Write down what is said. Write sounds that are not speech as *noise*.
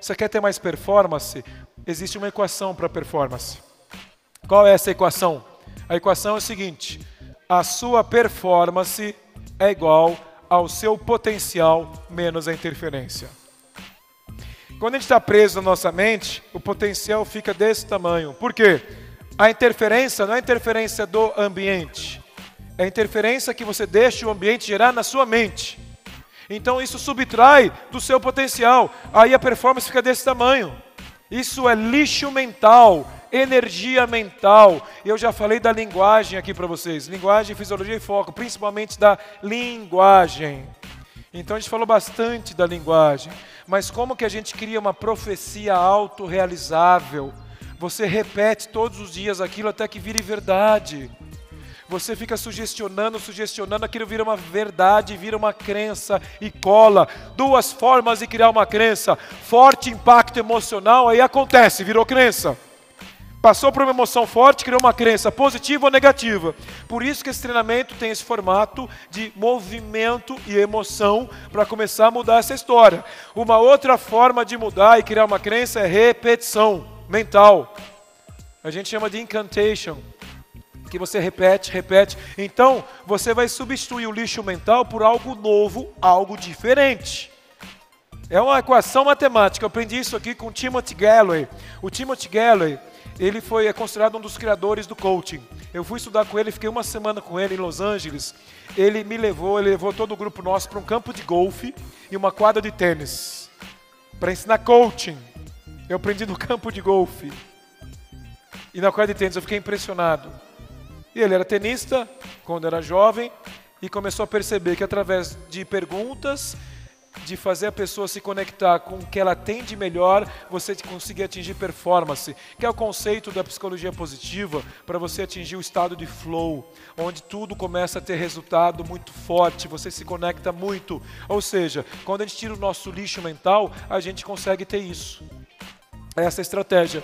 você quer ter mais performance? Existe uma equação para performance. Qual é essa equação? A equação é o seguinte: a sua performance é igual ao seu potencial menos a interferência. Quando a gente está preso na nossa mente, o potencial fica desse tamanho. Por quê? A interferência não é interferência do ambiente, é a interferência que você deixa o ambiente gerar na sua mente. Então isso subtrai do seu potencial. Aí a performance fica desse tamanho. Isso é lixo mental, energia mental. Eu já falei da linguagem aqui para vocês. Linguagem, fisiologia e foco, principalmente da linguagem. Então a gente falou bastante da linguagem. Mas como que a gente cria uma profecia autorrealizável? Você repete todos os dias aquilo até que vire verdade. Você fica sugestionando, sugestionando, aquilo vira uma verdade, vira uma crença e cola. Duas formas de criar uma crença: forte impacto emocional, aí acontece, virou crença. Passou por uma emoção forte, criou uma crença positiva ou negativa. Por isso que esse treinamento tem esse formato de movimento e emoção para começar a mudar essa história. Uma outra forma de mudar e criar uma crença é repetição mental. A gente chama de incantation que você repete, repete. Então, você vai substituir o lixo mental por algo novo, algo diferente. É uma equação matemática. Eu aprendi isso aqui com Timothy Galloway. O Timothy Galloway, ele foi é considerado um dos criadores do coaching. Eu fui estudar com ele, fiquei uma semana com ele em Los Angeles. Ele me levou, ele levou todo o grupo nosso para um campo de golfe e uma quadra de tênis para ensinar coaching. Eu aprendi no *laughs* campo de golfe e na quadra de tênis. Eu fiquei impressionado. E ele era tenista quando era jovem e começou a perceber que através de perguntas, de fazer a pessoa se conectar com o que ela tem de melhor, você conseguir atingir performance, que é o conceito da psicologia positiva para você atingir o estado de flow, onde tudo começa a ter resultado muito forte, você se conecta muito. Ou seja, quando a gente tira o nosso lixo mental, a gente consegue ter isso. Essa é a estratégia.